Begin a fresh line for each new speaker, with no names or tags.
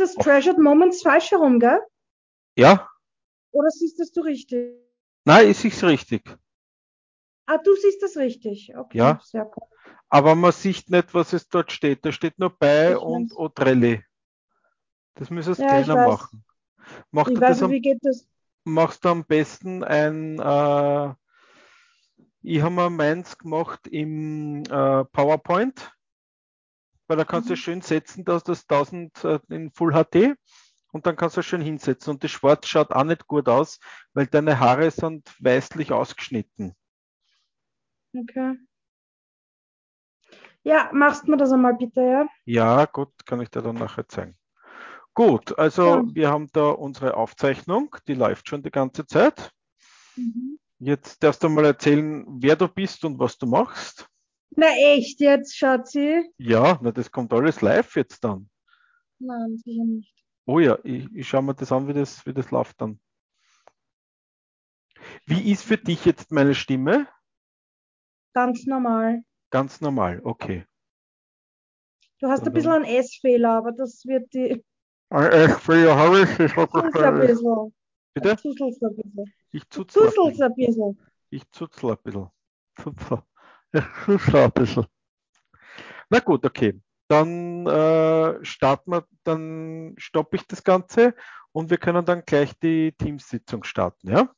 das Treasured Moments falsch herum, gell?
Ja?
Oder siehst das du richtig?
Nein, ist es richtig.
Ah, du siehst das richtig. Okay,
Ja.
sehr gut.
Aber man sieht nicht, was es dort steht. Da steht nur bei
Ich
und. Otrelli. Das müsstest du
Ja, ich weiß.
machen. Mach
Ich weiß
am,
wie geht das?
machst du am besten ein, äh, ich habe mir meins gemacht im äh, PowerPoint, weil da kannst du
Mhm.
schön setzen, dass das 1000 äh, in Full HD und dann kannst du schön hinsetzen. Und das Schwarz schaut auch nicht gut aus, weil deine Haare sind weißlich ausgeschnitten.
Okay. Ja, machst mir das einmal bitte, ja?
Ja, gut, kann ich dir dann nachher zeigen. Gut, also
Ja.
wir haben da unsere Aufzeichnung, die läuft schon die ganze Zeit.
Mhm.
Jetzt darfst du mal erzählen, wer du bist und was du machst.
Na echt jetzt, Schatzi?
Ja, na, das kommt alles live jetzt dann.
Nein, sicher nicht.
Oh ja, ich, ich schaue mir das an, wie das, wie das läuft dann. Wie ist für dich jetzt meine Stimme?
Ganz normal.
Ganz normal, okay.
Du hast
Dann-
ein bisschen einen S-Fehler, aber das wird die.
Äh, für habe ich, ich hab
Zuzelst
das,
ein bisschen.
Bitte?
Zuzelst ein bisschen.
Ich zuzel ein bisschen.
ein.
Ich zuzel ein bisschen. Zuzel. Zuzel ein bisschen. Na gut, okay. Dann äh, starten wir, dann stoppe ich das Ganze und wir können dann gleich die Teamsitzung starten, ja?